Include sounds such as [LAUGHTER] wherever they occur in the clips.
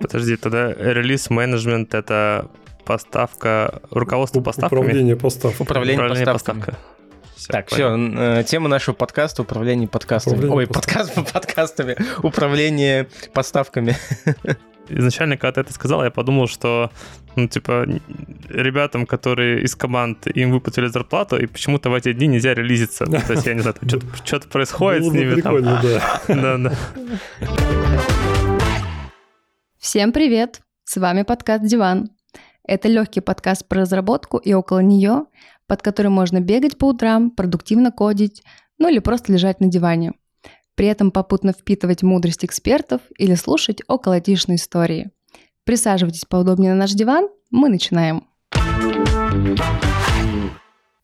Подожди, тогда релиз-менеджмент — это поставка, руководство поставками? Управление поставками. Управление, Управление поставками. поставками. Всё, Так, понял. все, тема нашего подкаста управление подкастами. Управление Ой, подкаст [LAUGHS] подкастами. Управление поставками. [LAUGHS] Изначально, когда ты это сказал, я подумал, что, ну, типа, ребятам, которые из команд, им выплатили зарплату, и почему-то в эти дни нельзя релизиться. Ну, То есть, я не знаю, что-то, [LAUGHS] что-то происходит Было с ними. там. прикольно, да. [LAUGHS] Да, да. Всем привет! С вами подкаст «Диван». Это легкий подкаст про разработку и около нее, под который можно бегать по утрам, продуктивно кодить, ну или просто лежать на диване. При этом попутно впитывать мудрость экспертов или слушать околотишные истории. Присаживайтесь поудобнее на наш диван, мы начинаем.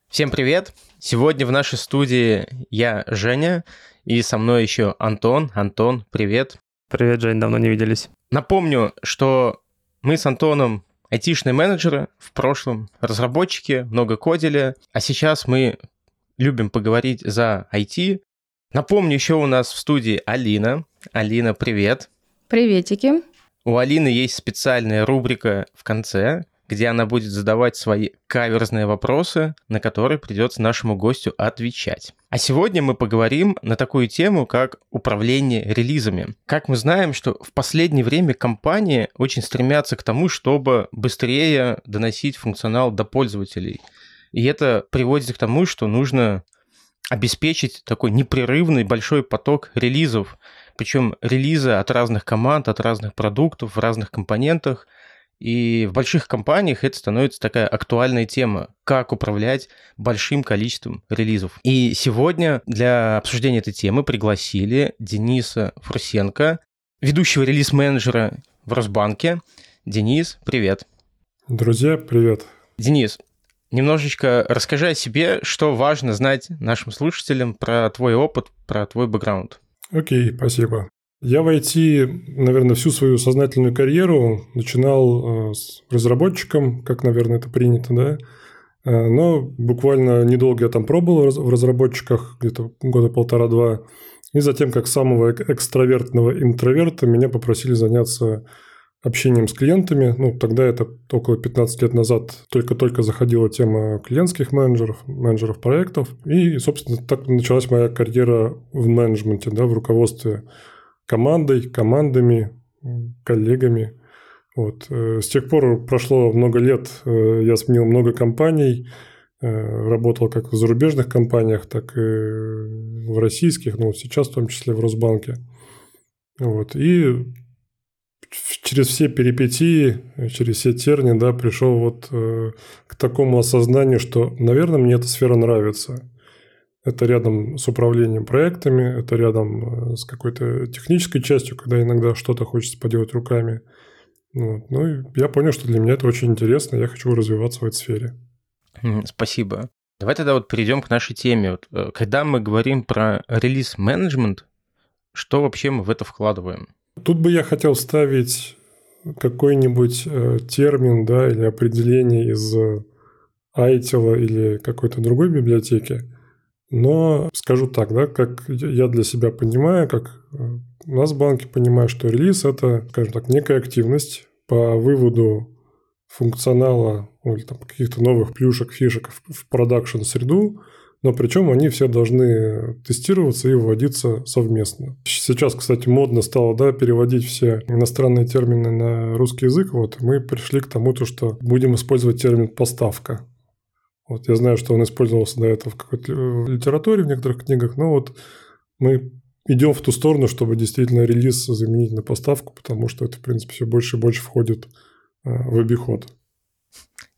Всем привет! Сегодня в нашей студии я, Женя, и со мной еще Антон. Антон, привет! Привет, Жень, давно не виделись. Напомню, что мы с Антоном айтишные менеджеры, в прошлом разработчики, много кодили, а сейчас мы любим поговорить за IT. Напомню, еще у нас в студии Алина. Алина, привет! Приветики. У Алины есть специальная рубрика в конце, где она будет задавать свои каверзные вопросы, на которые придется нашему гостю отвечать. А сегодня мы поговорим на такую тему, как управление релизами. Как мы знаем, что в последнее время компании очень стремятся к тому, чтобы быстрее доносить функционал до пользователей. И это приводит к тому, что нужно обеспечить такой непрерывный большой поток релизов. Причем релизы от разных команд, от разных продуктов, в разных компонентах. И в больших компаниях это становится такая актуальная тема, как управлять большим количеством релизов. И сегодня для обсуждения этой темы пригласили Дениса Фрусенко, ведущего релиз-менеджера в Росбанке. Денис, привет. Друзья, привет. Денис, немножечко расскажи о себе, что важно знать нашим слушателям про твой опыт, про твой бэкграунд. Окей, спасибо. Я в IT, наверное, всю свою сознательную карьеру начинал э, с разработчиком, как, наверное, это принято, да. Э, Но буквально недолго я там пробовал в разработчиках, где-то года полтора-два. И затем, как самого эк- экстравертного интроверта, меня попросили заняться общением с клиентами. Ну, тогда это около 15 лет назад только-только заходила тема клиентских менеджеров, менеджеров проектов. И, собственно, так началась моя карьера в менеджменте, да, в руководстве командой, командами, коллегами. Вот. э, С тех пор прошло много лет, э, я сменил много компаний, э, работал как в зарубежных компаниях, так и в российских, ну, сейчас в том числе в Росбанке. Вот. И через все перипетии, э, через все терни, да, пришел вот э, к такому осознанию, что, наверное, мне эта сфера нравится. Это рядом с управлением проектами, это рядом э, с какой-то технической частью, когда иногда что-то хочется поделать руками. Вот. Ну, и я понял, что для меня это очень интересно, я хочу развиваться в этой сфере. Спасибо. Давай тогда вот перейдем к нашей теме. Вот, когда мы говорим про релиз-менеджмент, что вообще мы в это вкладываем? Тут бы я хотел вставить какой-нибудь э, термин, да, или определение из э, ITIL или какой-то другой библиотеки. Но скажу так, да, как я для себя понимаю, как э, у нас в банке понимаю, что релиз – это, скажем так, некая активность по выводу функционала ну, или там каких-то новых плюшек, фишек в, в продакшн-среду, но причем они все должны тестироваться и вводиться совместно. Сейчас, кстати, модно стало да, переводить все иностранные термины на русский язык. Вот мы пришли к тому, то, что будем использовать термин «поставка». Вот я знаю, что он использовался до этого в какой-то э, литературе, в некоторых книгах, но вот мы идем в ту сторону, чтобы действительно релиз заменить на поставку, потому что это, в принципе, все больше и больше входит э, в обиход.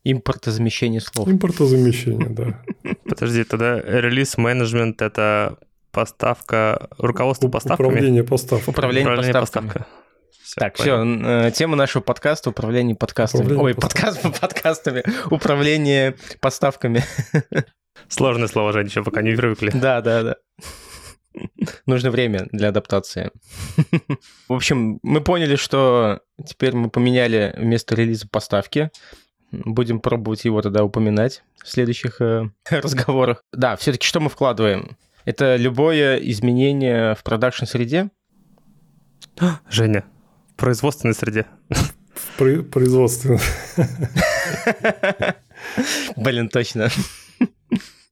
Импортозамещение слов. Импортозамещение, да. Подожди, тогда релиз-менеджмент — это поставка, руководство поставками? Управление поставкой. Управление Управление поставками. поставками. Всё, Так, понял. все, тема нашего подкаста управление подкастами. Управление Ой, подкаст [LAUGHS] подкастами. Управление поставками. Сложное слово, Жень, еще пока не привыкли. Да, да, да. Нужно время для адаптации. В общем, мы поняли, что теперь мы поменяли вместо релиза поставки. Будем пробовать его тогда упоминать в следующих э, [LAUGHS] разговорах. Да, все-таки что мы вкладываем? Это любое изменение в продакшн-среде? [GASPS] Женя, в производственной среде. В про- производственной. [LAUGHS] Блин, точно.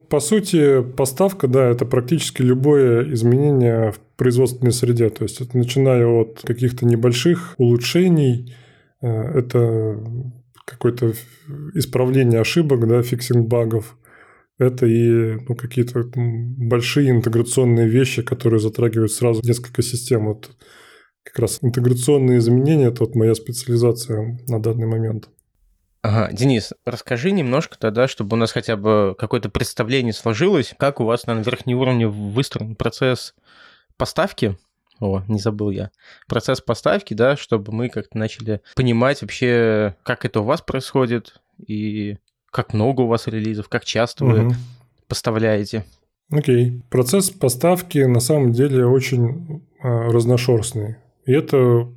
По сути, поставка, да, это практически любое изменение в производственной среде. То есть, это начиная от каких-то небольших улучшений, э, это какое-то исправление ошибок, да, фиксинг багов, это и ну, какие-то большие интеграционные вещи, которые затрагивают сразу несколько систем. Вот как раз интеграционные изменения – это вот моя специализация на данный момент. Ага, Денис, расскажи немножко тогда, чтобы у нас хотя бы какое-то представление сложилось, как у вас на верхнем уровне выстроен процесс поставки, о, не забыл я. Процесс поставки, да, чтобы мы как-то начали понимать вообще, как это у вас происходит и как много у вас релизов, как часто вы угу. поставляете. Окей. Процесс поставки на самом деле очень а, разношерстный. И это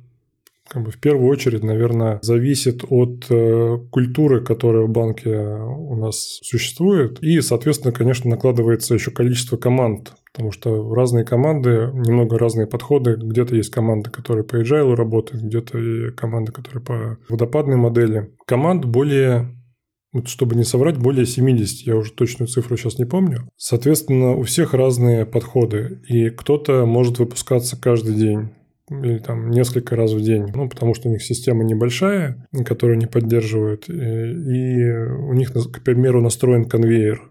как бы в первую очередь, наверное, зависит от э, культуры, которая в банке у нас существует. И, соответственно, конечно, накладывается еще количество команд. Потому что разные команды, немного разные подходы. Где-то есть команды, которые по agile работают, где-то команды, которые по водопадной модели. Команд более вот чтобы не соврать, более 70, я уже точную цифру сейчас не помню. Соответственно, у всех разные подходы, и кто-то может выпускаться каждый день или там несколько раз в день, ну, потому что у них система небольшая, которую они поддерживают, и у них, к примеру, настроен конвейер.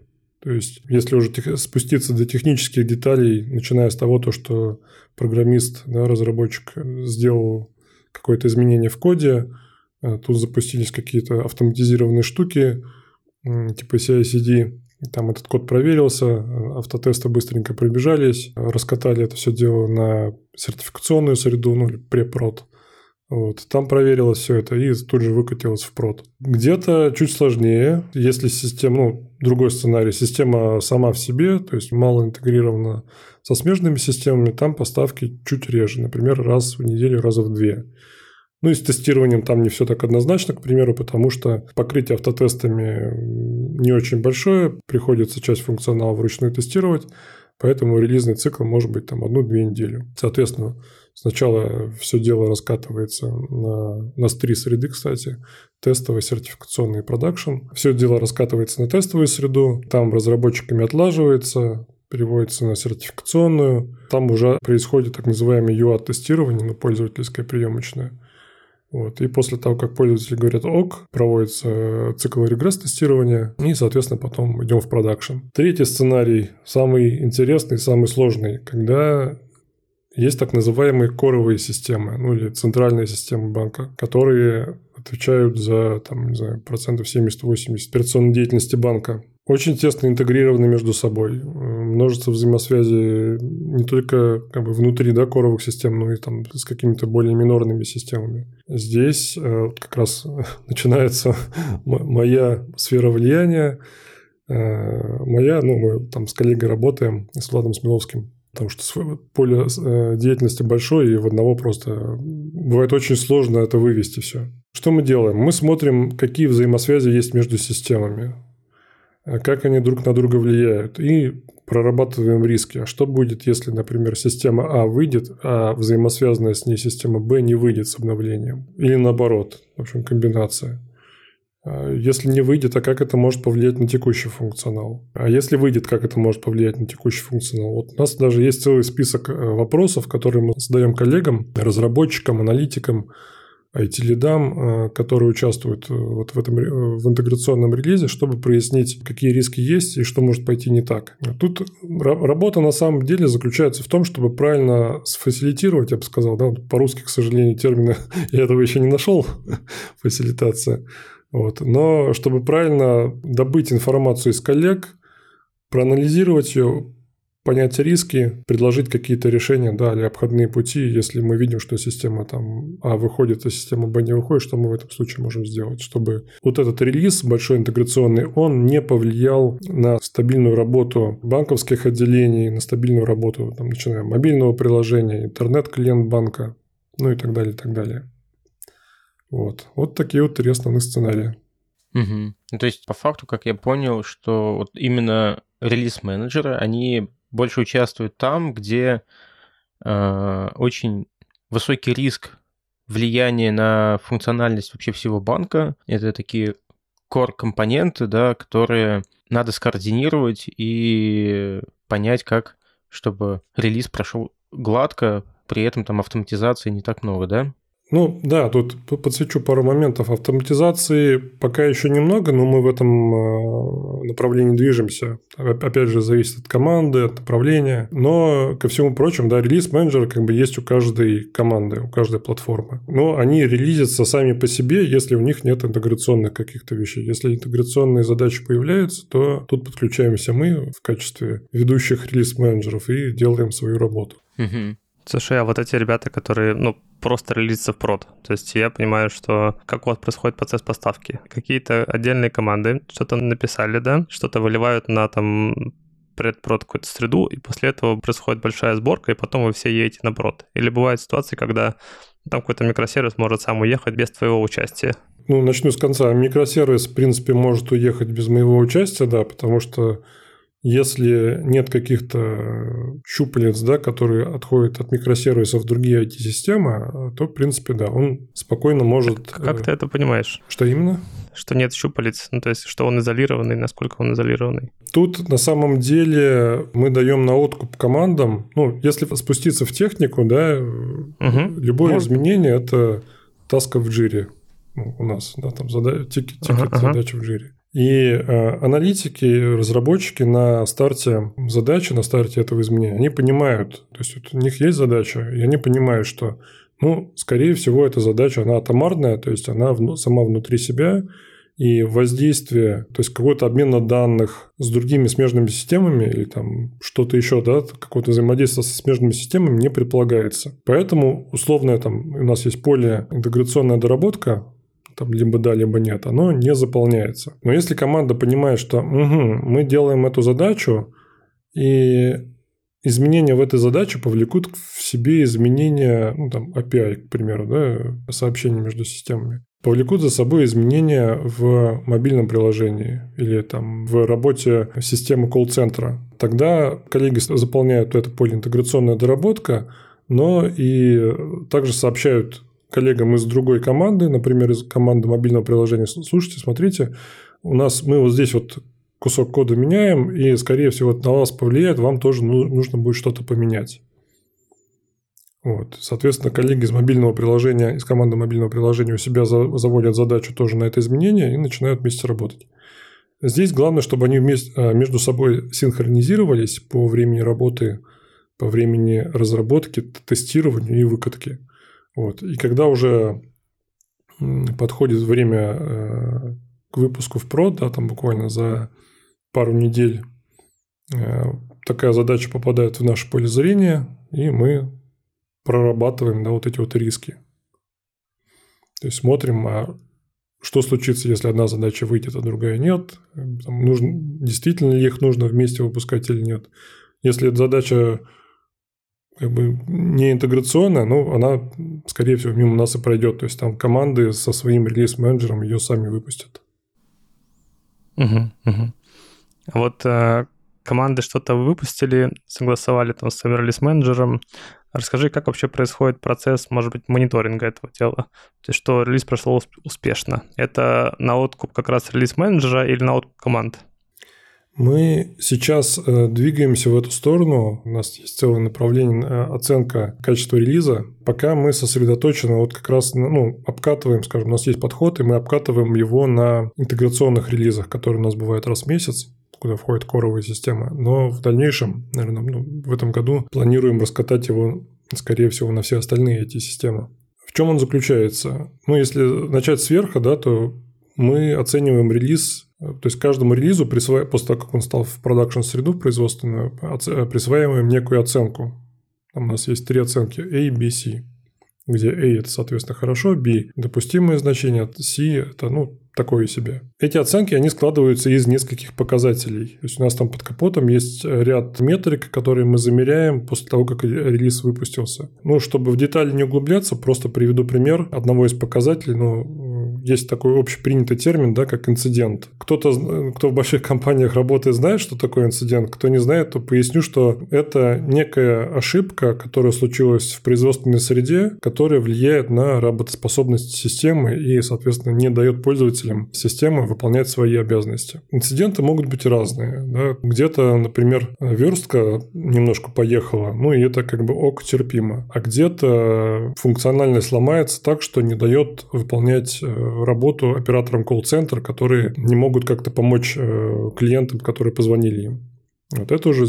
То есть, если уже спуститься до технических деталей, начиная с того, то, что программист, да, разработчик сделал какое-то изменение в коде, э, тут запустились какие-то автоматизированные штуки, типа CI-CD, там этот код проверился, автотесты быстренько пробежались, раскатали это все дело на сертификационную среду, ну препрод. Вот. Там проверилось все это и тут же выкатилось в прод. Где-то чуть сложнее, если система, ну, другой сценарий, система сама в себе, то есть мало интегрирована со смежными системами, там поставки чуть реже, например, раз в неделю, раза в две. Ну и с тестированием там не все так однозначно, к примеру, потому что покрытие автотестами не очень большое, приходится часть функционала вручную тестировать, поэтому релизный цикл может быть там одну-две недели. Соответственно, сначала все дело раскатывается на, на три среды, кстати, тестовый, сертификационный и продакшн. Все дело раскатывается на тестовую среду, там разработчиками отлаживается, переводится на сертификационную. Там уже происходит так называемое UAT-тестирование, ну, пользовательское приемочное. Вот. И после того, как пользователи говорят ок, проводится э, цикл регресс-тестирования, и, соответственно, потом идем в продакшн. Третий сценарий, самый интересный, самый сложный, когда есть так называемые коровые системы, ну или центральные системы банка, которые отвечают за, там, не знаю, процентов 70-80 операционной деятельности банка очень тесно интегрированы между собой. Множество взаимосвязи не только как бы внутри да, коровых систем, но и там с какими-то более минорными системами. Здесь э, как раз [LAUGHS] начинается [LAUGHS] моя сфера влияния. Э, моя, ну, мы там с коллегой работаем, с Владом Смеловским, потому что поле э, деятельности большое, и в одного просто бывает очень сложно это вывести все. Что мы делаем? Мы смотрим, какие взаимосвязи есть между системами. А как они друг на друга влияют, и прорабатываем риски. А что будет, если, например, система А выйдет, а взаимосвязанная с ней система Б не выйдет с обновлением? Или наоборот, в общем, комбинация. А если не выйдет, а как это может повлиять на текущий функционал? А если выйдет, как это может повлиять на текущий функционал? Вот у нас даже есть целый список э, вопросов, которые мы задаем коллегам, разработчикам, аналитикам, IT-лидам, э, которые участвуют э, вот в этом э, в интеграционном релизе, чтобы прояснить, какие риски есть и что может пойти не так. Тут работа на самом деле заключается в том, чтобы правильно сфасилитировать, я бы сказал, да, по-русски, к сожалению, термина [LAUGHS] я этого еще не нашел, [LAUGHS] фасилитация. Вот. Но чтобы правильно добыть информацию из коллег, проанализировать ее, понять риски, предложить какие-то решения, да, или обходные пути, если мы видим, что система там А выходит, а система Б не выходит, что мы в этом случае можем сделать, чтобы вот этот релиз большой интеграционный, он не повлиял на стабильную работу банковских отделений, на стабильную работу, там, начиная мобильного приложения, интернет-клиент банка, ну и так далее, и так далее. Вот. Вот такие вот три основных сценария. Угу. Ну, то есть, по факту, как я понял, что вот именно релиз-менеджеры, они больше участвуют там, где э, очень высокий риск влияния на функциональность вообще всего банка. Это такие core-компоненты, да, которые надо скоординировать и понять, как, чтобы релиз прошел гладко, при этом там автоматизации не так много, да? Ну да, тут подсвечу пару моментов. Автоматизации пока еще немного, но мы в этом э, направлении движемся. Опять же, зависит от команды, от направления. Но, ко всему прочему, да, релиз-менеджер как бы есть у каждой команды, у каждой платформы. Но они релизятся сами по себе, если у них нет интеграционных каких-то вещей. Если интеграционные задачи появляются, то тут подключаемся мы в качестве ведущих релиз-менеджеров и делаем свою работу. Угу. Слушай, а вот эти ребята, которые, ну, просто релизятся в прод, то есть я понимаю, что как у вас происходит процесс поставки. Какие-то отдельные команды что-то написали, да, что-то выливают на там предпрод какую-то среду, и после этого происходит большая сборка, и потом вы все едете на прод. Или бывают ситуации, когда там какой-то микросервис может сам уехать без твоего участия. Ну, начну с конца. Микросервис, в принципе, может уехать без моего участия, да, потому что если нет каких-то щупалец, да, которые отходят от микросервисов в другие IT-системы, то, в принципе, да, он спокойно может... Как, как ты это понимаешь? Что именно? Что нет щупалец, ну, то есть, что он изолированный, насколько он изолированный? Тут, на самом деле, мы даем на откуп командам, ну, если спуститься в технику, да, угу. любое Может... изменение – это таска в Jira у нас, да, там зада... тикет, тикет ага, задача ага. в Jira. И э, аналитики, разработчики на старте задачи, на старте этого изменения, они понимают, то есть вот у них есть задача, и они понимают, что, ну, скорее всего, эта задача, она атомарная, то есть она сама внутри себя, и воздействие, то есть какой-то обмен данных с другими смежными системами или там что-то еще, да, какое-то взаимодействие со смежными системами не предполагается. Поэтому условно там у нас есть поле интеграционная доработка, там либо да, либо нет, оно не заполняется. Но если команда понимает, что угу, мы делаем эту задачу, и изменения в этой задаче повлекут в себе изменения, ну, там, API, к примеру, да, сообщения между системами, повлекут за собой изменения в мобильном приложении или там в работе системы колл-центра. Тогда коллеги заполняют это поле интеграционная доработка, но и также сообщают коллегам из другой команды, например, из команды мобильного приложения, слушайте, смотрите, у нас мы вот здесь вот кусок кода меняем, и, скорее всего, это на вас повлияет, вам тоже ну, нужно будет что-то поменять. Вот. Соответственно, коллеги из мобильного приложения, из команды мобильного приложения у себя заводят задачу тоже на это изменение и начинают вместе работать. Здесь главное, чтобы они вместе, а, между собой синхронизировались по времени работы, по времени разработки, тестирования и выкатки. Вот. И когда уже подходит время э, к выпуску в прод, да, там буквально за пару недель э, такая задача попадает в наше поле зрения, и мы прорабатываем да, вот эти вот риски. То есть смотрим, а что случится, если одна задача выйдет, а другая нет. Там нужно, действительно ли их нужно вместе выпускать или нет. Если задача как бы не интеграционная, но она, скорее всего, мимо нас и пройдет. То есть там команды со своим релиз-менеджером ее сами выпустят. Угу, угу. Вот э, команды что-то выпустили, согласовали там с релиз-менеджером. Расскажи, как вообще происходит процесс, может быть, мониторинга этого дела? То есть, что релиз прошел успешно. Это на откуп как раз релиз-менеджера или на откуп команд? Мы сейчас э, двигаемся в эту сторону. У нас есть целое направление э, оценка качества релиза. Пока мы сосредоточены вот как раз, ну, обкатываем, скажем, у нас есть подход, и мы обкатываем его на интеграционных релизах, которые у нас бывают раз в месяц куда входит коровая система. Но в дальнейшем, наверное, ну, в этом году планируем раскатать его, скорее всего, на все остальные эти системы. В чем он заключается? Ну, если начать сверху, да, то мы оцениваем релиз то есть каждому релизу, присва... после того, как он стал в продакшн-среду производственную, присваиваем некую оценку. Там у нас есть три оценки A, B, C. Где A – это, соответственно, хорошо, B – допустимое значение, C – это, ну, такое себе. Эти оценки, они складываются из нескольких показателей. То есть, у нас там под капотом есть ряд метрик, которые мы замеряем после того, как релиз выпустился. Ну, чтобы в детали не углубляться, просто приведу пример одного из показателей. Ну, есть такой общепринятый термин, да, как инцидент. Кто-то, кто в больших компаниях работает, знает, что такое инцидент. Кто не знает, то поясню, что это некая ошибка, которая случилась в производственной среде, которая влияет на работоспособность системы и, соответственно, не дает пользователям системы выполнять свои обязанности. Инциденты могут быть разные. Да. Где-то, например, верстка немножко поехала, ну и это как бы ок терпимо. А где-то функциональность ломается так, что не дает выполнять э, работу операторам колл-центра, которые не могут как-то помочь э, клиентам, которые позвонили им. Вот это уже,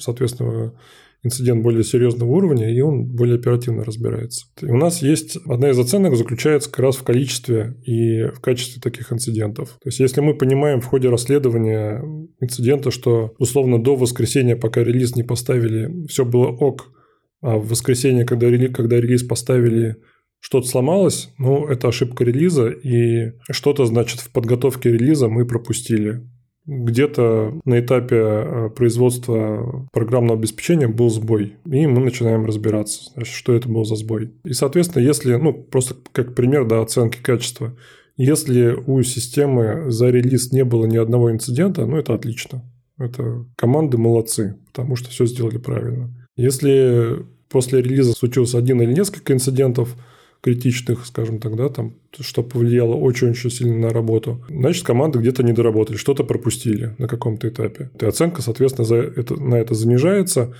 соответственно, инцидент более серьезного уровня, и он более оперативно разбирается. И у нас есть одна из оценок заключается как раз в количестве и в качестве таких инцидентов. То есть, если мы понимаем в ходе расследования инцидента, что условно до воскресенья, пока релиз не поставили, все было ок, а в воскресенье, когда релиз, когда релиз поставили, что-то сломалось, ну, это ошибка релиза, и что-то, значит, в подготовке релиза мы пропустили где-то на этапе э, производства программного обеспечения был сбой, и мы начинаем разбираться, значит, что это был за сбой. И, соответственно, если, ну, просто как пример да, оценки качества, если у системы за релиз не было ни одного инцидента, ну, это отлично. Это команды молодцы, потому что все сделали правильно. Если после релиза случился один или несколько инцидентов, критичных, скажем так, да, там, что повлияло очень-очень сильно на работу. Значит, команды где-то не доработали, что-то пропустили на каком-то этапе. И оценка, соответственно, за это, на это занижается.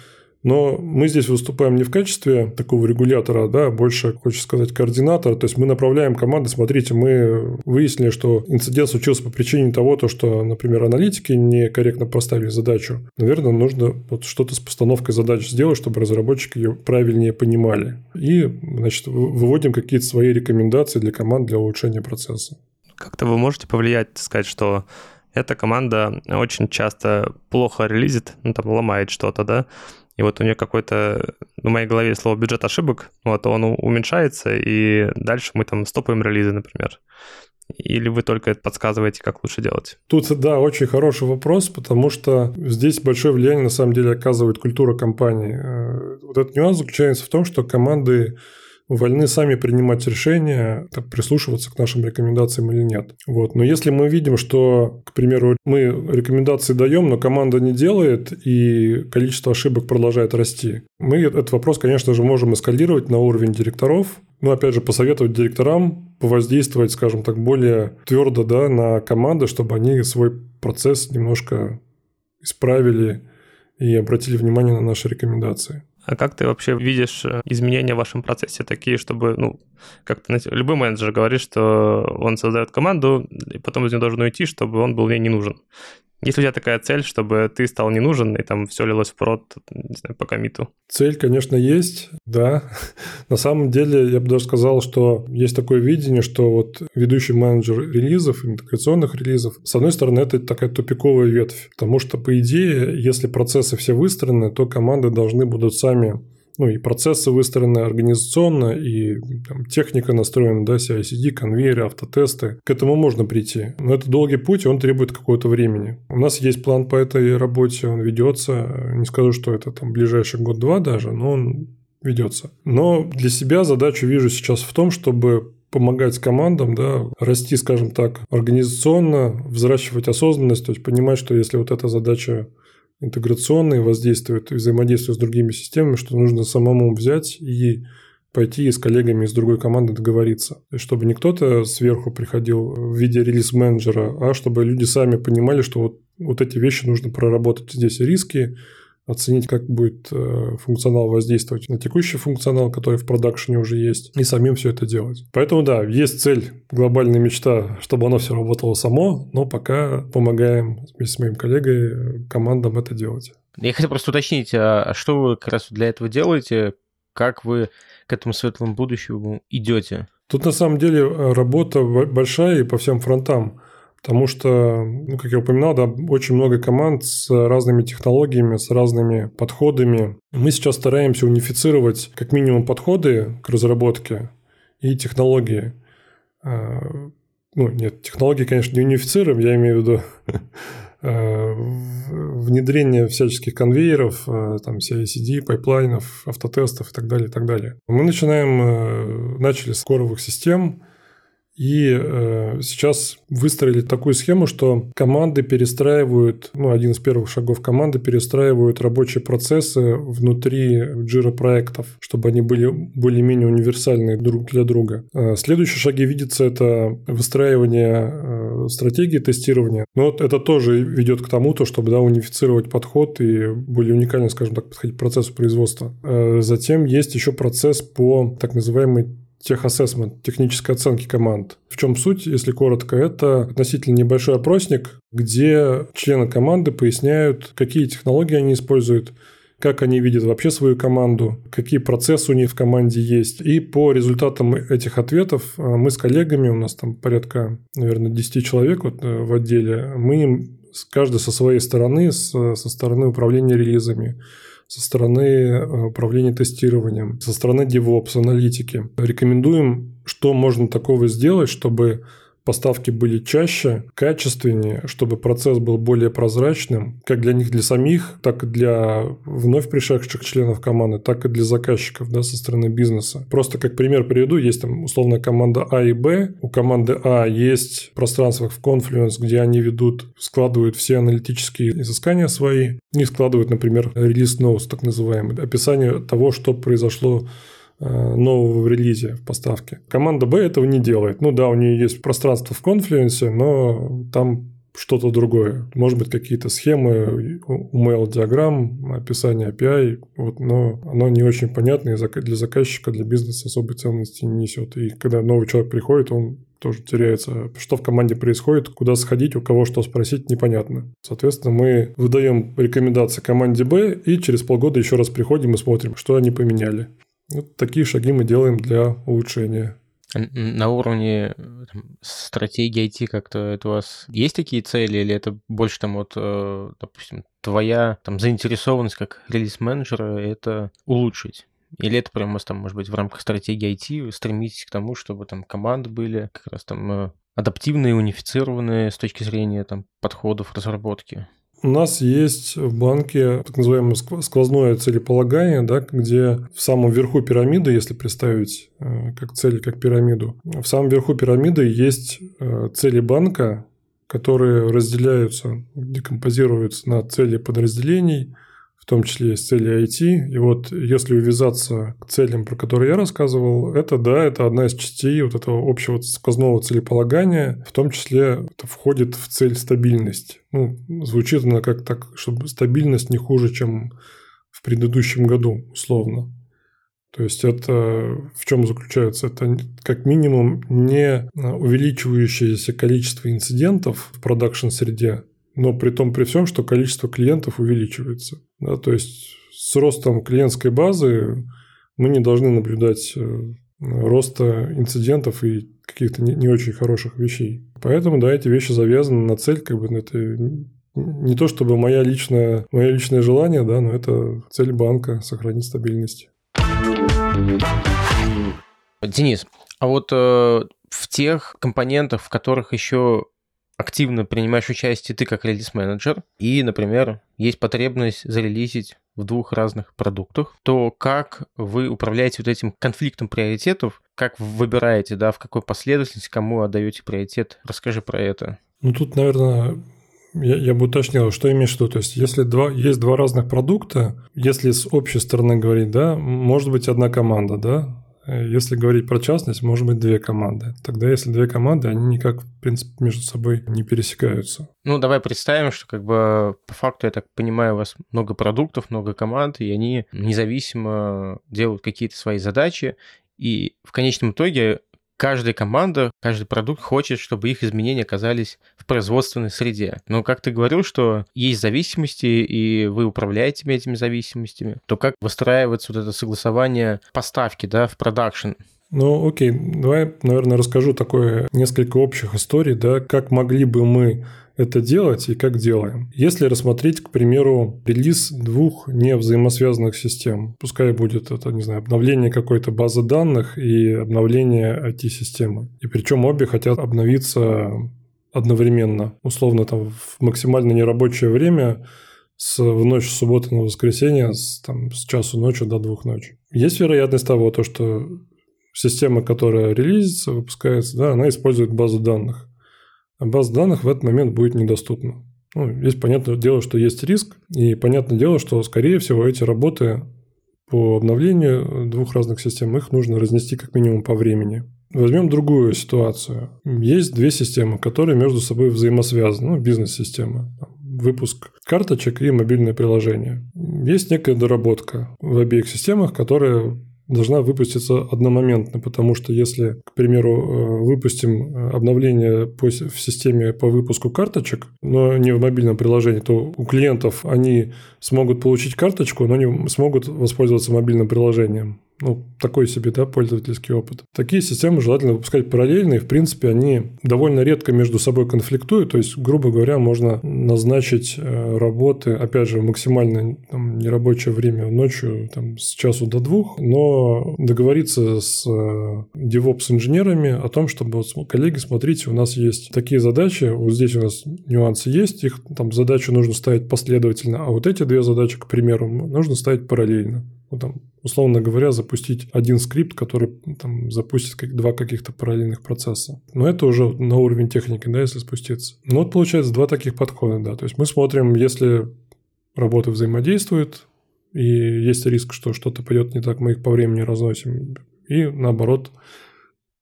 Но мы здесь выступаем не в качестве такого регулятора, да, больше, хочется сказать, координатора. То есть мы направляем команды, смотрите, мы выяснили, что инцидент случился по причине того, то, что, например, аналитики некорректно поставили задачу. Наверное, нужно вот что-то с постановкой задач сделать, чтобы разработчики ее правильнее понимали. И, значит, выводим какие-то свои рекомендации для команд для улучшения процесса. Как-то вы можете повлиять, сказать, что эта команда очень часто плохо релизит, ну, там, ломает что-то, да, и вот у нее какой-то, в моей голове слово бюджет ошибок, вот он уменьшается, и дальше мы там стопаем релизы, например. Или вы только подсказываете, как лучше делать? Тут, да, очень хороший вопрос, потому что здесь большое влияние на самом деле оказывает культура компании. Э, вот этот нюанс заключается в том, что команды вольны сами принимать решения, так, прислушиваться к нашим рекомендациям или нет. Вот. Но если мы видим, что, к примеру, мы рекомендации даем, но команда не делает, и количество ошибок продолжает расти, мы этот вопрос, конечно же, можем эскалировать на уровень директоров, ну, опять же, посоветовать директорам повоздействовать, скажем так, более твердо да, на команды, чтобы они свой процесс немножко исправили и обратили внимание на наши рекомендации. А как ты вообще видишь э, изменения в вашем процессе такие, чтобы, ну, как-то любой менеджер говорит, что он создает команду, и потом из нее должен уйти, чтобы он был ей не нужен. Если у тебя такая цель, чтобы ты стал не нужен, и там все лилось в прод, не знаю, по комиту? Цель, конечно, есть, да. [LAUGHS] На самом деле, я бы даже сказал, что есть такое видение, что вот ведущий менеджер релизов, интеграционных релизов, с одной стороны, это такая тупиковая ветвь, потому что, по идее, если процессы все выстроены, то команды должны будут сами ну, и процессы выстроены организационно, и там, техника настроена, да, CI-CD, конвейеры, автотесты. К этому можно прийти. Но это долгий путь, он требует какого-то времени. У нас есть план по этой работе, он ведется. Не скажу, что это там ближайший год-два даже, но он ведется. Но для себя задачу вижу сейчас в том, чтобы помогать командам, да, расти, скажем так, организационно, взращивать осознанность, то есть понимать, что если вот эта задача интеграционные воздействуют и взаимодействуют с другими системами, что нужно самому взять и пойти с коллегами из другой команды договориться. Чтобы не кто-то сверху приходил в виде релиз-менеджера, а чтобы люди сами понимали, что вот, вот эти вещи нужно проработать. Здесь риски, оценить, как будет э, функционал воздействовать на текущий функционал, который в продакшене уже есть, и самим все это делать. Поэтому да, есть цель, глобальная мечта, чтобы оно все работало само, но пока помогаем вместе с моим коллегой командам это делать. Я хотел просто уточнить, а что вы как раз для этого делаете? Как вы к этому светлому будущему идете? Тут на самом деле э, работа большая и по всем фронтам. Потому что, ну, как я упоминал, да, очень много команд с разными технологиями, с разными подходами. Мы сейчас стараемся унифицировать как минимум подходы к разработке и технологии. А, ну, нет, технологии, конечно, не унифицируем, я имею в виду [LAUGHS] а, внедрение всяческих конвейеров, а, там, CI/CD, pipeline'ов, автотестов и так далее, и так далее. Мы начинаем, начали с core'овых систем – И э, сейчас выстроили такую схему, что команды перестраивают, ну, один из первых шагов команды перестраивают рабочие процессы внутри Jira проектов, чтобы они были более-менее универсальны друг для друга. Э, следующие шаги видится это выстраивание э, стратегии тестирования. Но вот это тоже ведет к тому, то, чтобы да, унифицировать подход и более уникально, скажем так, подходить к процессу производства. Э, затем есть еще процесс по так называемой техассессмент, технической оценки команд. В чем суть, если коротко, это относительно небольшой опросник, где члены команды поясняют, какие технологии они используют, как они видят вообще свою команду, какие процессы у них в команде есть. И по результатам этих ответов э, мы с коллегами, у нас там порядка, наверное, 10 человек вот э, в отделе, мы им каждый со своей стороны, со стороны управления релизами, со стороны э, управления тестированием, со стороны DevOps, аналитики. Рекомендуем, что можно такого сделать, чтобы поставки были чаще, качественнее, чтобы процесс был более прозрачным, как для них, для самих, так и для вновь пришедших членов команды, так и для заказчиков да, со стороны бизнеса. Просто как пример приведу, есть там условная команда А и Б. У команды А есть пространство в Confluence, где они ведут, складывают все аналитические изыскания свои и складывают, например, релиз notes, так называемый, описание того, что произошло нового в релизе в поставке. Команда B этого не делает. Ну да, у нее есть пространство в конфлюенсе, но там что-то другое. Может быть, какие-то схемы, mail диаграмм, описание API, вот, но оно не очень понятно и для заказчика, для бизнеса особой ценности не несет. И когда новый человек приходит, он тоже теряется. Что в команде происходит, куда сходить, у кого что спросить, непонятно. Соответственно, мы выдаем рекомендации команде Б и через полгода еще раз приходим и смотрим, что они поменяли. Вот такие шаги мы делаем для улучшения. На уровне там, стратегии IT как-то это у вас есть такие цели, или это больше там вот, э, допустим, твоя там заинтересованность как релиз-менеджера это улучшить? Или это прямо там, может быть, в рамках стратегии IT вы стремитесь к тому, чтобы там команды были как раз там э, адаптивные, унифицированные с точки зрения там подходов разработки? У нас есть в банке так называемое сквозное целеполагание, да, где в самом верху пирамиды, если представить э, как цель, как пирамиду, в самом верху пирамиды есть э, цели банка, которые разделяются, декомпозируются на цели подразделений – в том числе есть цели IT. И вот если увязаться к целям, про которые я рассказывал, это, да, это одна из частей вот этого общего сквозного целеполагания, в том числе это входит в цель стабильность. Ну, звучит она как так, чтобы стабильность не хуже, чем в предыдущем году, условно. То есть это в чем заключается? Это как минимум не увеличивающееся количество инцидентов в продакшн-среде, но при том при всем, что количество клиентов увеличивается. Да, то есть с ростом клиентской базы мы не должны наблюдать э, роста инцидентов и каких-то не, не очень хороших вещей. Поэтому, да, эти вещи завязаны на цель, как бы это не то чтобы моя личная, мое личное желание, да, но это цель банка сохранить стабильность. Денис, а вот э, в тех компонентах, в которых еще активно принимаешь участие ты как релиз-менеджер, и, например, есть потребность зарелизить в двух разных продуктах, то как вы управляете вот этим конфликтом приоритетов, как вы выбираете, да, в какой последовательности, кому отдаете приоритет? Расскажи про это. Ну, тут, наверное, я, я бы уточнил, что имеешь в виду. То есть, если два, есть два разных продукта, если с общей стороны говорить, да, может быть одна команда, да, если говорить про частность, может быть две команды. Тогда, если две команды, они никак, в принципе, между собой не пересекаются. Ну, давай представим, что как бы по факту, я так понимаю, у вас много продуктов, много команд, и они независимо делают какие-то свои задачи, и в конечном итоге каждая команда, каждый продукт хочет, чтобы их изменения оказались в производственной среде. Но как ты говорил, что есть зависимости, и вы управляете этими зависимостями, то как выстраивается вот это согласование поставки да, в продакшн? Ну, окей, давай, наверное, расскажу такое несколько общих историй, да, как могли бы мы это делать и как делаем. Если рассмотреть, к примеру, релиз двух невзаимосвязанных систем, пускай будет это, не знаю, обновление какой-то базы данных и обновление IT-системы. И причем обе хотят обновиться одновременно, условно там в максимально нерабочее время с, в ночь с субботы на воскресенье с, там, с часу ночи до двух ночи. Есть вероятность того, то, что система, которая релизится, выпускается, да, она использует базу данных. База данных в этот момент будет недоступна. Ну, здесь понятное дело, что есть риск, и понятное дело, что, скорее всего, эти работы по обновлению двух разных систем, их нужно разнести как минимум по времени. Возьмем другую ситуацию. Есть две системы, которые между собой взаимосвязаны. Ну, бизнес-система. Выпуск карточек и мобильное приложение. Есть некая доработка в обеих системах, которая должна выпуститься одномоментно, потому что если, к примеру, э, выпустим э, обновление в системе по выпуску карточек, но не в мобильном приложении, то у клиентов они смогут получить карточку, но не смогут воспользоваться мобильным приложением ну, такой себе, да, пользовательский опыт. Такие системы желательно выпускать параллельно, и, в принципе, они довольно редко между собой конфликтуют, то есть, грубо говоря, можно назначить э, работы, опять же, максимально там, нерабочее время ночью, там, с часу до двух, но договориться с э, DevOps-инженерами о том, чтобы, вот, коллеги, смотрите, у нас есть такие задачи, вот здесь у нас нюансы есть, их там задачу нужно ставить последовательно, а вот эти две задачи, к примеру, нужно ставить параллельно. Ну, там, условно говоря, запустить один скрипт, который там, запустит как, два каких-то параллельных процесса. Но это уже на уровень техники, да, если спуститься. Ну вот получается два таких подхода, да. То есть мы смотрим, если работы взаимодействуют, и есть риск, что что-то пойдет не так, мы их по времени разносим. И наоборот,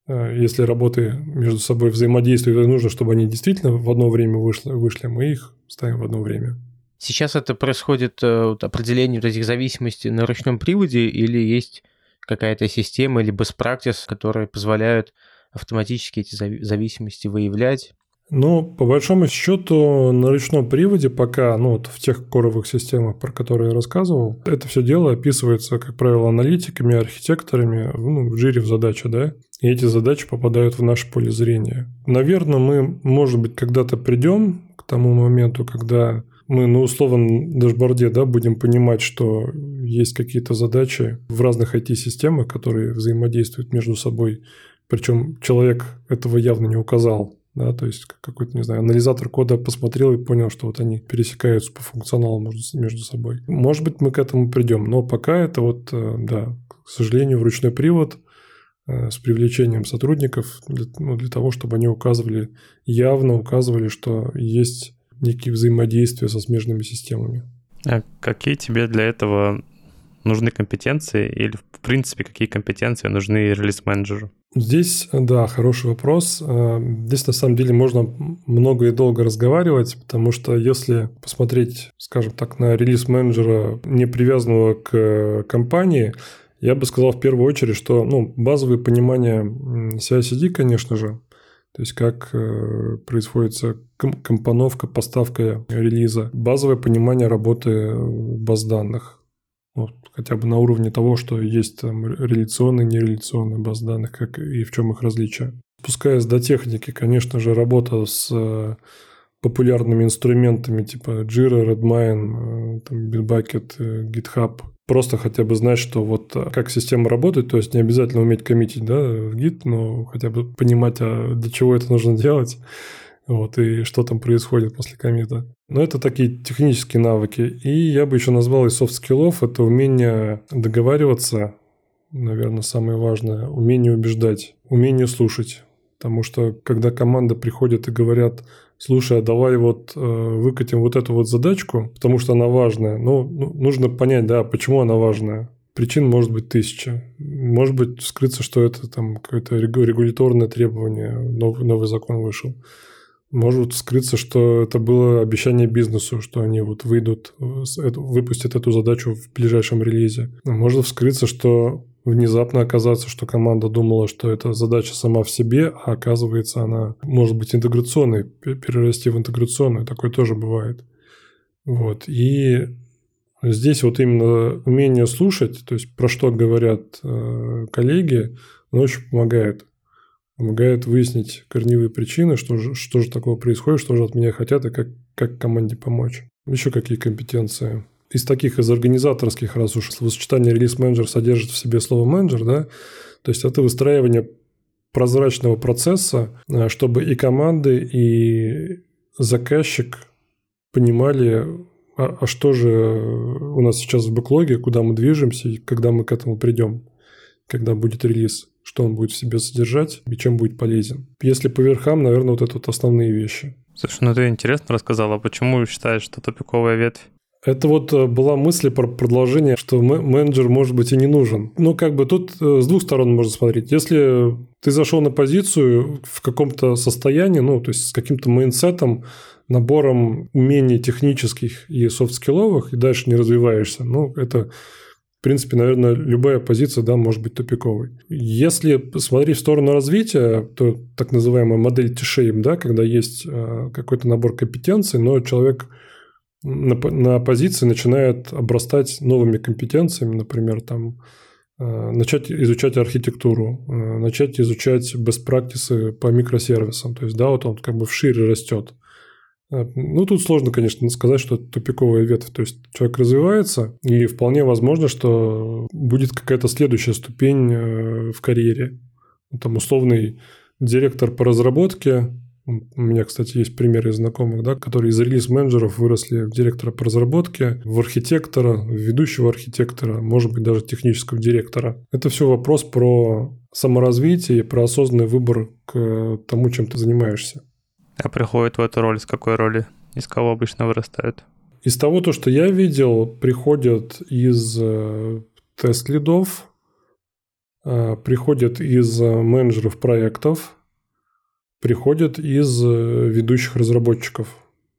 э, если работы между собой взаимодействуют, и нужно, чтобы они действительно в одно время вышли, вышли мы их ставим в одно время. Сейчас это происходит э, вот, определение вот этих зависимостей на ручном приводе или есть какая-то система или practice, которые позволяют автоматически эти зависимости выявлять? Ну, по большому счету, на ручном приводе пока, ну, вот в тех коровых системах, про которые я рассказывал, это все дело описывается, как правило, аналитиками, архитекторами, ну, в жире в задаче, да, и эти задачи попадают в наше поле зрения. Наверное, мы, может быть, когда-то придем к тому моменту, когда мы на условном дашборде да, будем понимать, что есть какие-то задачи в разных IT-системах, которые взаимодействуют между собой, причем человек этого явно не указал. Да, то есть какой-то, не знаю, анализатор кода посмотрел и понял, что вот они пересекаются по функционалу между, собой. Может быть, мы к этому придем, но пока это вот, э, да, к сожалению, вручной привод э, с привлечением сотрудников для, ну, для того, чтобы они указывали, явно указывали, что есть некие взаимодействия со смежными системами. А какие тебе для этого нужны компетенции или, в принципе, какие компетенции нужны релиз-менеджеру? Здесь, да, хороший вопрос. А, здесь, на самом деле, можно много и долго разговаривать, потому что если посмотреть, скажем так, на релиз-менеджера, не привязанного к компании, я бы сказал в первую очередь, что ну, базовые понимания CI-CD, конечно же, то есть как э, происходит компоновка, поставка релиза, базовое понимание работы баз данных. Вот, хотя бы на уровне того, что есть там реляционные, нереляционные баз данных, как и в чем их различие. Спускаясь до техники, конечно же, работа с э, популярными инструментами типа Jira, Redmine, э, там, Bitbucket, GitHub, просто хотя бы знать, что вот а, как система работает, то есть не обязательно уметь коммитить да, в Git, но хотя бы понимать, а для чего это нужно [LAUGHS] делать, вот, и что там происходит после commit'а. Но это такие технические навыки. И я бы еще назвал из soft skill'ов это умение договариваться, наверное, самое важное, умение убеждать, умение слушать. Потому что когда команда приходит и говорят, слушай, а давай вот э, выкатим вот эту вот задачку, потому что она важная. Ну, ну, нужно понять, да, почему она важная. Причин может быть тысяча. Может быть скрыться, что это там какое-то регуляторное требование, новый, новый закон вышел. Может скрыться, что это было обещание бизнесу, что они вот выйдут, выпустят эту задачу в ближайшем релизе. Может вскрыться, что внезапно оказаться, что команда думала, что это задача сама в себе, а оказывается она может быть интеграционной, перерасти в интеграционную. Такое тоже бывает. Вот. И здесь вот именно умение слушать, то есть про что говорят э, коллеги, оно очень помогает. Помогает выяснить корневые причины, что же, что же такого происходит, что же от меня хотят и как, как команде помочь. Еще какие компетенции из таких, из организаторских, раз уж сочетание релиз-менеджер содержит в себе слово менеджер, да, то есть это выстраивание прозрачного процесса, э, чтобы и команды, и заказчик понимали, а, а что же у нас сейчас в бэклоге, куда мы движемся и когда мы к этому придем, когда будет релиз. что он будет в себе содержать и чем будет полезен. Если по верхам, наверное, вот это вот основные вещи. Слушай, ну ты интересно рассказала, почему считаешь, что тупиковая ветвь? Это вот э, была мысль про продолжение, что менеджер может быть и не нужен. Ну, как бы тут э, с двух сторон можно смотреть. Если ты зашел на позицию в каком-то состоянии, ну, то есть с каким-то майнсетом, набором умений технических и софт-скилловых, и дальше не развиваешься, ну, это в принципе, наверное, любая позиция, да, может быть тупиковой. Если смотреть в сторону развития, то так называемая модель T-shape, да, когда есть э, какой-то набор компетенций, но человек на, на позиции начинает обрастать новыми компетенциями, например, там э, начать изучать архитектуру, э, начать изучать practices по микросервисам. То есть, да, вот он как бы вшире растет. Э, ну, тут сложно, конечно, сказать, что это тупиковая ветвь. То есть человек развивается, и вполне возможно, что будет какая-то следующая ступень в карьере. Там условный директор по разработке. У меня, кстати, есть примеры знакомых, да, которые из релиз-менеджеров выросли в директора по разработке, в архитектора, в ведущего архитектора, может быть, даже технического директора. Это все вопрос про саморазвитие, про осознанный выбор к тому, чем ты занимаешься. А приходит в эту роль с какой роли? Из кого обычно вырастают? Из того, то, что я видел, приходят из э, тест-лидов, э, приходят из э, менеджеров проектов, приходят из ведущих разработчиков.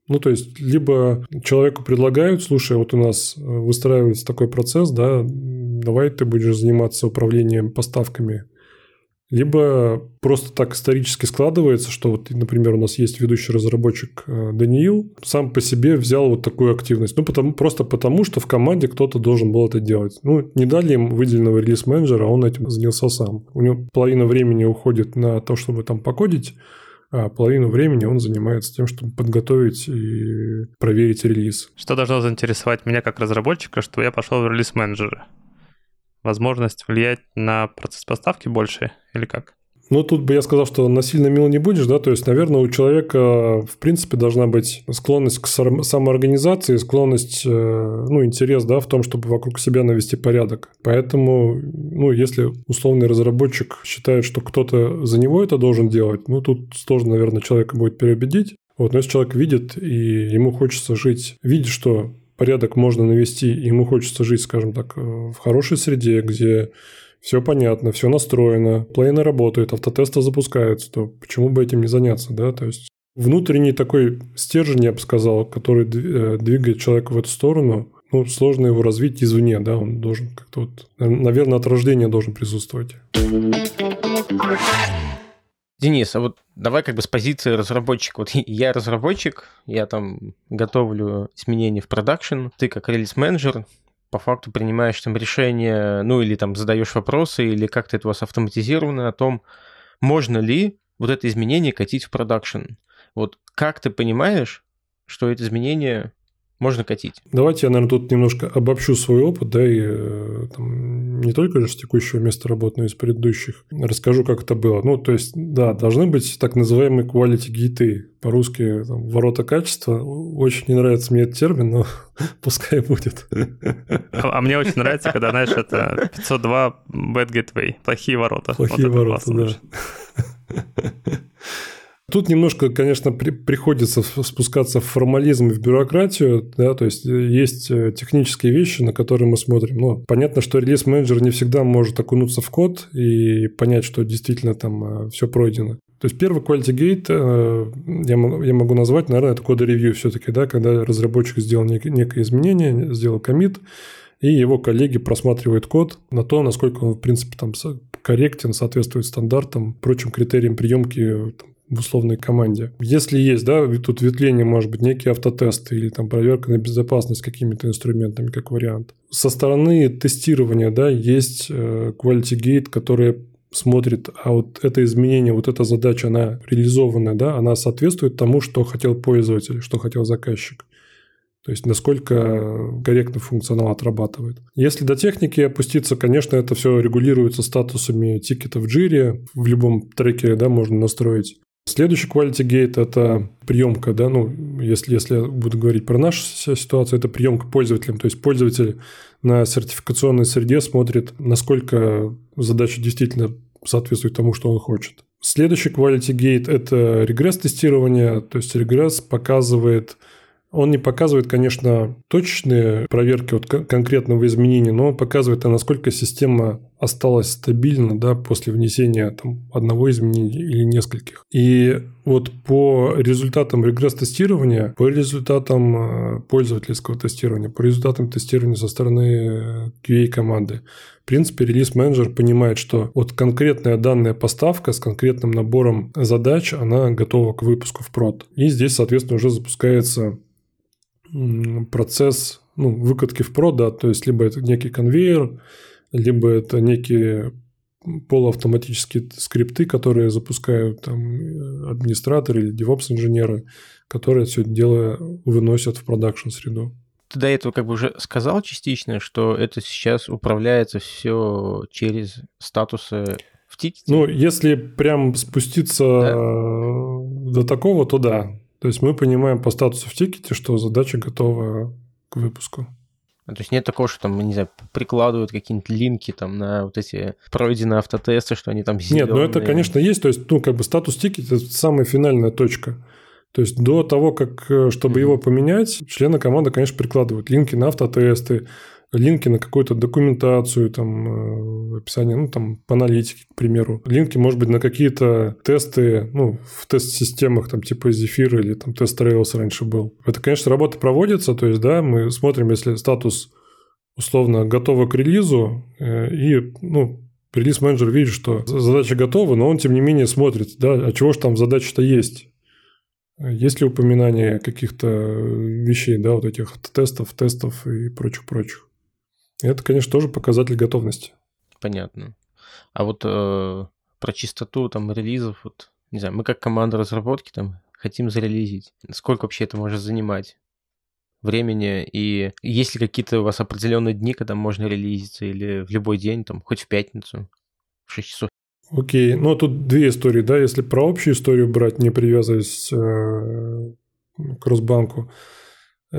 Ну, то есть, либо человеку предлагают, слушай, вот у нас выстраивается такой процесс, да, давай ты будешь заниматься управлением поставками либо просто так исторически складывается, что вот, например, у нас есть ведущий разработчик э, Даниил, сам по себе взял вот такую активность. Ну, потому, просто потому, что в команде кто-то должен был это делать. Ну, не дали им выделенного релиз-менеджера, он этим занялся сам. У него половина времени уходит на то, чтобы там покодить, а половину времени он занимается тем, чтобы подготовить и проверить релиз. Что должно заинтересовать меня как разработчика, что я пошел в релиз-менеджеры? Возможность влиять на процесс поставки больше или как? Ну, тут бы я сказал, что насильно мил не будешь, да, то есть, наверное, у человека, в принципе, должна быть склонность к самоорганизации, склонность, э, ну, интерес, да, в том, чтобы вокруг себя навести порядок. Поэтому, ну, если условный разработчик считает, что кто-то за него это должен делать, ну, тут сложно, наверное, человека будет переубедить. Вот, но если человек видит, и ему хочется жить, видит, что порядок можно навести, ему хочется жить, скажем так, э, в хорошей среде, где все понятно, все настроено, плейны работают, автотесты запускаются, то почему бы этим не заняться, да? То есть внутренний такой стержень, я бы сказал, который э, двигает человека в эту сторону, ну, сложно его развить извне, да, он должен как-то вот, наверное, от рождения должен присутствовать. Денис, а вот давай как бы с позиции разработчика. Вот [LAUGHS] я разработчик, я там готовлю изменения в продакшн, ты как релиз-менеджер, по факту принимаешь там решение, ну или там задаешь вопросы, или как-то это у вас автоматизировано о том, можно ли вот это изменение катить в продакшн. Вот как ты понимаешь, что это изменение можно катить. Давайте я, наверное, тут немножко обобщу свой опыт, да, и э, там, не только же с текущего места работы, но и из предыдущих. Расскажу, как это было. Ну, то есть, да, должны быть так называемые quality гиты, по-русски там, ворота качества. Очень не нравится мне этот термин, но [LAUGHS] пускай будет. А, а мне очень нравится, когда, знаешь, это 502 bad gateway, плохие ворота. Плохие вот ворота, да. [LAUGHS] Тут немножко, конечно, при, приходится спускаться в формализм и в бюрократию, да, то есть э, есть э, технические вещи, на которые мы смотрим. Но понятно, что релиз-менеджер не всегда может окунуться в код и понять, что действительно там э, все пройдено. То есть первый quality gate я, я могу назвать, наверное, это код-ревью все-таки, да, когда разработчик сделал нек, некое изменение, сделал комит, и его коллеги просматривают код на то, насколько он, в принципе, там корректен, соответствует стандартам, прочим критериям приемки там, в условной команде. Если есть, да, тут ветвление может быть некий автотест или там проверка на безопасность какими-то инструментами, как вариант. Со стороны тестирования, да, есть э, quality gate, который смотрит, а вот это изменение, вот эта задача, она реализованная, да, она соответствует тому, что хотел пользователь, что хотел заказчик. То есть, насколько корректно функционал отрабатывает. Если до техники опуститься, конечно, это все регулируется статусами тикетов в джире. В любом трекере да, можно настроить Следующий quality gate – это приемка, да, ну, если, если я буду говорить про нашу ситуацию, это приемка пользователям. То есть пользователь на сертификационной среде смотрит, насколько задача действительно соответствует тому, что он хочет. Следующий quality gate – это регресс-тестирование. То есть регресс показывает он не показывает, конечно, точные проверки вот конкретного изменения, но он показывает, а насколько система осталась стабильна да, после внесения там, одного изменения или нескольких. И вот по результатам регресс-тестирования, по результатам э, пользовательского тестирования, по результатам тестирования со стороны QA-команды, в принципе, релиз-менеджер понимает, что вот конкретная данная поставка с конкретным набором задач, она готова к выпуску в прод. И здесь, соответственно, уже запускается процесс ну, выкатки в прод, да, то есть либо это некий конвейер, либо это некие полуавтоматические скрипты, которые запускают там администраторы или DevOps-инженеры, которые все это дело выносят в продакшн среду. Ты до этого как бы уже сказал частично, что это сейчас управляется все через статусы в тикете? Ну, если прям спуститься да. до такого, то да. То есть мы понимаем по статусу в тикете, что задача готова к выпуску. А, то есть нет такого, что там, не знаю, прикладывают какие-нибудь линки там на вот эти пройденные автотесты, что они там зеленые. Нет, ну это, конечно, есть. То есть, ну, как бы статус тикет – это самая финальная точка. То есть до того, как, э, чтобы mm-hmm. его поменять, члены команды, конечно, прикладывают линки на автотесты, линки на какую-то документацию, там, э, описание, ну, там, по аналитике, к примеру. Линки, может быть, на какие-то тесты, ну, в тест-системах, там, типа Zephyr или там TestRail раньше был. Это, конечно, работа проводится, то есть, да, мы смотрим, если статус условно готова к релизу, э, и, ну, релиз-менеджер видит, что задача готова, но он, тем не менее, смотрит, да, а чего же там задача-то есть. Есть ли упоминание каких-то вещей, да, вот этих тестов, тестов и прочих-прочих? Это, конечно, тоже показатель готовности. Понятно. А вот э, про чистоту там релизов, вот, не знаю, мы как команда разработки там хотим зарелизить. Сколько вообще это может занимать? времени, и есть ли какие-то у вас определенные дни, когда можно релизиться, или в любой день, там, хоть в пятницу, в 6 часов? Окей, ну тут две истории, да, если про общую историю брать, не привязываясь э, к Росбанку,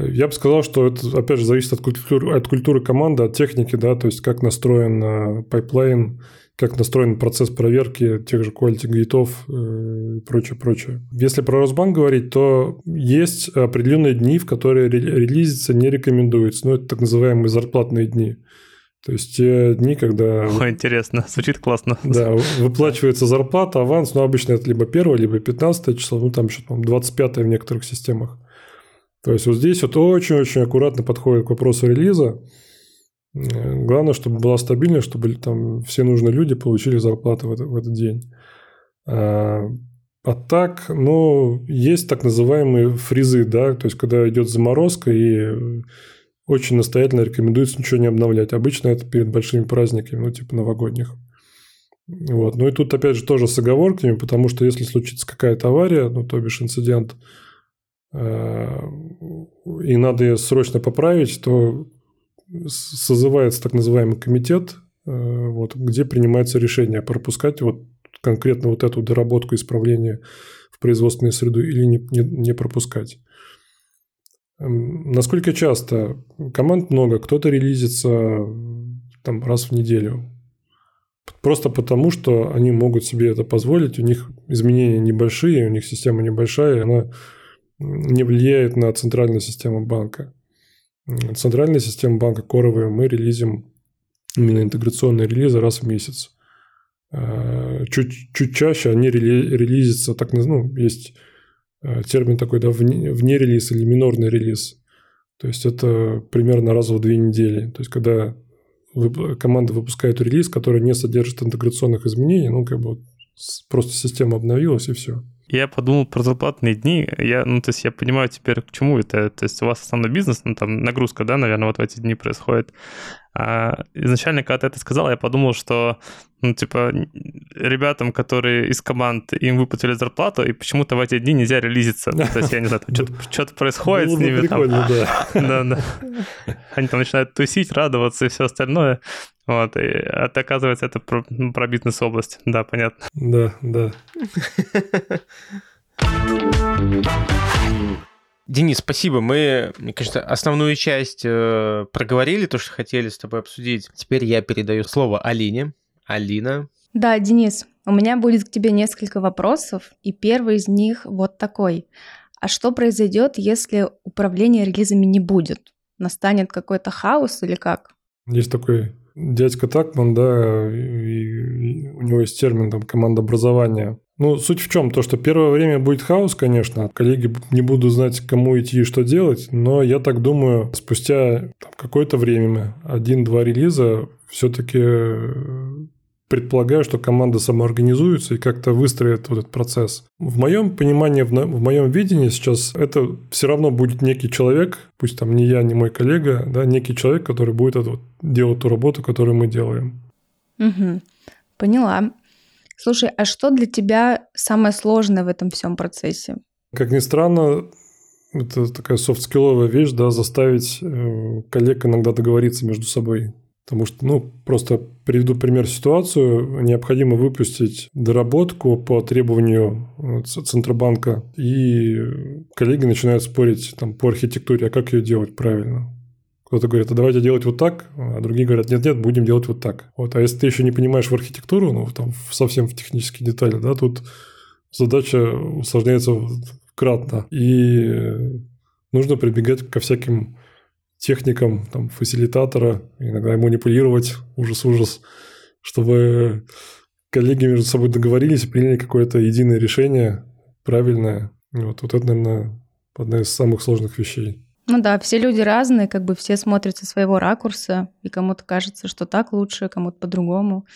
я бы сказал, что это, опять же, зависит от культуры, от культуры команды, от техники, да, то есть как настроен э, пайплайн, как настроен процесс проверки тех же quality гейтов э, и прочее, прочее. Если про Росбанк говорить, то есть определенные дни, в которые релизиться не рекомендуется. Ну, это так называемые зарплатные дни. То есть те дни, когда... О, интересно, [LAUGHS] звучит классно. Да, выплачивается зарплата, аванс, но обычно это либо 1, либо 15 число, ну там еще, по 25 в некоторых системах. То есть вот здесь вот очень-очень аккуратно подходит к вопросу релиза. Э, главное, чтобы была стабильность, чтобы там все нужные люди получили зарплату в, это, в этот день. А, а так, ну, есть так называемые фризы, да, то есть когда идет заморозка и очень настоятельно рекомендуется ничего не обновлять. Обычно это перед большими праздниками, ну, типа новогодних. Вот. Ну и тут, опять же, тоже с оговорками, потому что если случится какая-то авария, ну, то бишь инцидент, и надо ее срочно поправить, то созывается так называемый комитет, э, вот, где принимается решение пропускать вот конкретно вот эту доработку исправления в производственную среду или не, не, не пропускать. Эм, насколько часто? Команд много, кто-то релизится там раз в неделю. Просто потому, что они могут себе это позволить, у них изменения небольшие, у них система небольшая, она не влияет на центральную систему банка. Центральная система банка коровые мы релизим именно интеграционные релизы раз в месяц. А, чуть, чуть чаще они релизятся, так ну, есть а, термин такой, да, вне, вне релиз или минорный релиз. То есть это примерно раз в две недели. То есть когда команда выпускает релиз, который не содержит интеграционных изменений, ну, как бы просто система обновилась и все. Я подумал про зарплатные дни. Я, ну, то есть я понимаю теперь, к чему это. То есть у вас основной бизнес, ну, там нагрузка, да, наверное, вот в эти дни происходит. А изначально, когда ты это сказал, я подумал, что, ну, типа, ребятам, которые из команд, им выплатили зарплату, и почему-то в эти дни нельзя релизиться. Ну, то есть, я не знаю, что-то, [LAUGHS] что-то происходит с ними. Там. Да. [LAUGHS] да, да. Они там начинают тусить, радоваться и все остальное. Вот, и это, оказывается, это про, ну, про бизнес-область. Да, понятно. Да, да. [LAUGHS] Денис, спасибо. Мы, мне кажется, основную часть э, проговорили, то, что хотели с тобой обсудить. Теперь я передаю слово Алине. Алина. Да, Денис, у меня будет к тебе несколько вопросов, и первый из них вот такой. А что произойдет, если управления релизами не будет? Настанет какой-то хаос или как? Есть такой дядька Такман, да, и, и у него есть термин там командообразование. Ну, суть в чем? То, что первое время будет хаос, конечно. Коллеги не будут знать, кому идти и что делать. Но я так думаю, спустя какое-то время, один-два релиза, все-таки предполагаю, что команда самоорганизуется и как-то выстроит вот этот процесс. В моем понимании, в, в моем видении сейчас это все равно будет некий человек, пусть там не я, не мой коллега, да, некий человек, который будет это вот, делать ту работу, которую мы делаем. Угу. Поняла. Слушай, а что для тебя самое сложное в этом всем процессе? Как ни странно, это такая софт-скилловая вещь, да, заставить э, коллег иногда договориться между собой. Потому что, ну, просто приведу пример ситуацию. Необходимо выпустить доработку по требованию э, Центробанка, и коллеги начинают спорить там, по архитектуре, а как ее делать правильно. Кто-то говорит, а давайте делать вот так, а другие говорят, нет-нет, будем делать вот так. Вот. А если ты еще не понимаешь в архитектуру, ну, там, совсем в технические детали, да, тут задача усложняется кратно. И нужно прибегать ко всяким техникам, там, фасилитатора, иногда и манипулировать, ужас-ужас, чтобы коллеги между собой договорились приняли какое-то единое решение, правильное. Вот, вот это, наверное, одна из самых сложных вещей. Ну да, все люди разные, как бы все смотрят со своего ракурса, и кому-то кажется, что так лучше, кому-то по-другому.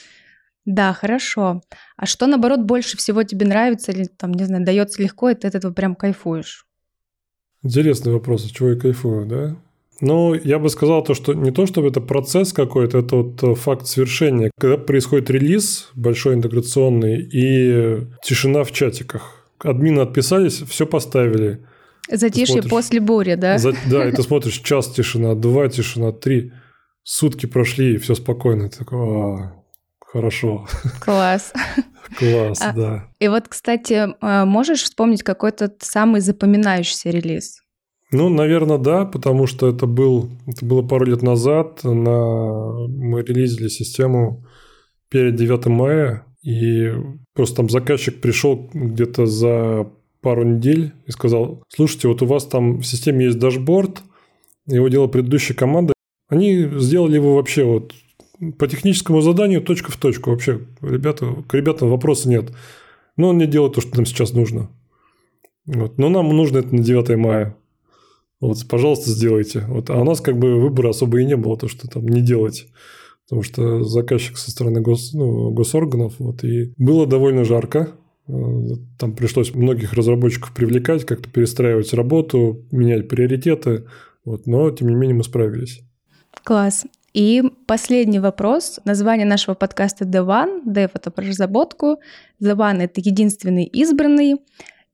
Да, хорошо. А что, наоборот, больше всего тебе нравится или, там, не знаю, дается легко, и ты от этого прям кайфуешь? Интересный вопрос, от чего я кайфую, да? Ну, я бы сказал то, что не то, чтобы это процесс какой-то, это вот э, факт свершения. Когда происходит релиз большой интеграционный и тишина в чатиках. Админы отписались, все поставили. Затишье смотришь, после бури, да? За, да, и ты [LAUGHS] смотришь, час тишина, два тишина, три. Сутки прошли, и все спокойно. Ты такой, а, хорошо. [LAUGHS] Класс. Класс, а, да. И вот, кстати, э, можешь вспомнить какой-то самый запоминающийся релиз? Ну, наверное, да, потому что это, был, это было пару лет назад. На, мы релизили систему перед 9 мая, и просто там заказчик пришел где-то за пару недель и сказал, слушайте, вот у вас там в системе есть дашборд, его делала предыдущая команда, они сделали его вообще вот по техническому заданию точка в точку. Вообще, ребята, к ребятам вопроса нет. Но он не делает то, что нам сейчас нужно. Вот. Но нам нужно это на 9 мая. Вот, пожалуйста, сделайте. Вот. А у нас как бы выбора особо и не было, то, что там не делать. Потому что заказчик со стороны гос, ну, госорганов. Вот, и было довольно жарко. Э, там пришлось многих разработчиков привлекать, как-то перестраивать работу, менять приоритеты. Вот, но, тем не менее, мы справились. Класс. И последний вопрос. Название нашего подкаста The One. Dev — это про разработку. The One — это единственный избранный.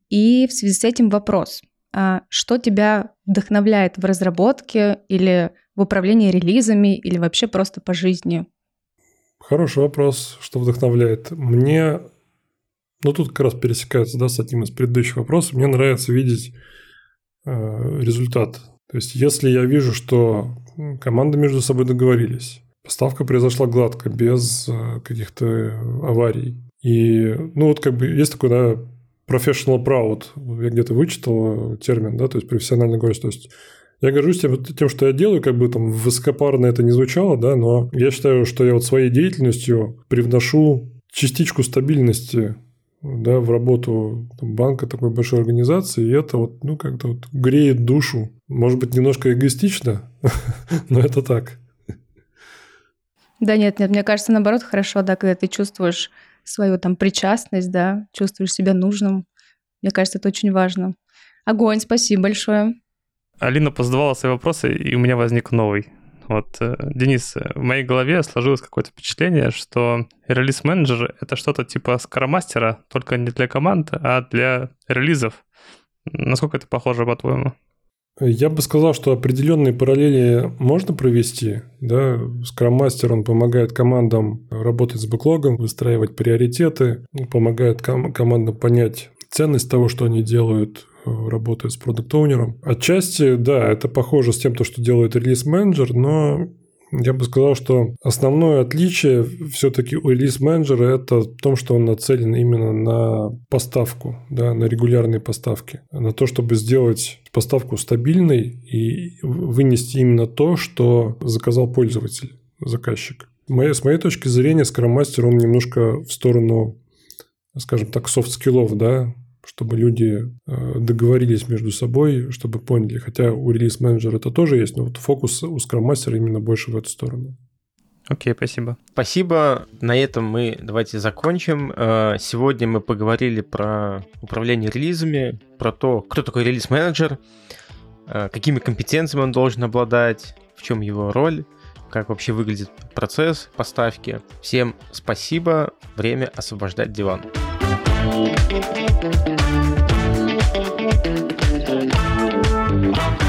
И в связи с этим вопрос. А что тебя вдохновляет в разработке или в управлении релизами или вообще просто по жизни? Хороший вопрос, что вдохновляет. Мне, ну тут как раз пересекается да, с одним из предыдущих вопросов, мне нравится видеть э, результат. То есть если я вижу, что команды между собой договорились, поставка произошла гладко, без э, каких-то аварий. И, ну, вот как бы есть такой, да, professional proud. Я где-то вычитал термин, да, то есть профессиональный гордость. То есть я горжусь тем, тем, что я делаю, как бы там высокопарно это не звучало, да, но я считаю, что я вот своей деятельностью привношу частичку стабильности да, в работу там, банка, такой большой организации, и это вот, ну, как-то вот греет душу. Может быть, немножко эгоистично, [LAUGHS] но это так. Да нет, нет, мне кажется, наоборот, хорошо, да, когда ты чувствуешь свою там причастность, да, чувствуешь себя нужным. Мне кажется, это очень важно. Огонь, спасибо большое. Алина позадавала свои вопросы, и у меня возник новый. Вот, э, Денис, в моей голове сложилось какое-то впечатление, что релиз-менеджер — это что-то типа скоромастера, только не для команд, а для релизов. Насколько это похоже, по-твоему? Я бы сказал, что определенные параллели можно провести. Да? Scrum он помогает командам работать с бэклогом, выстраивать приоритеты, помогает ком- командам понять ценность того, что они делают, э, работая с продукт оунером Отчасти, да, это похоже с тем, то, что делает релиз-менеджер, но Я бы сказал, что основное отличие все-таки у релиз-менеджера это в том, что он нацелен именно на поставку, да, на регулярные поставки, на то, чтобы сделать поставку стабильной и вынести именно то, что заказал пользователь, заказчик. С моей точки зрения, Scrum Master, он немножко в сторону, скажем так, софт-скиллов, да, чтобы люди э, договорились между собой, чтобы поняли. Хотя у релиз-менеджера это тоже есть, но вот фокус у Master именно больше в эту сторону. Окей, okay, спасибо. Спасибо. На этом мы давайте закончим. Э, сегодня мы поговорили про управление релизами, про то, кто такой релиз-менеджер, э, какими компетенциями он должен обладать, в чем его роль, как вообще выглядит процесс поставки. Всем спасибо. Время освобождать диван. Thank you.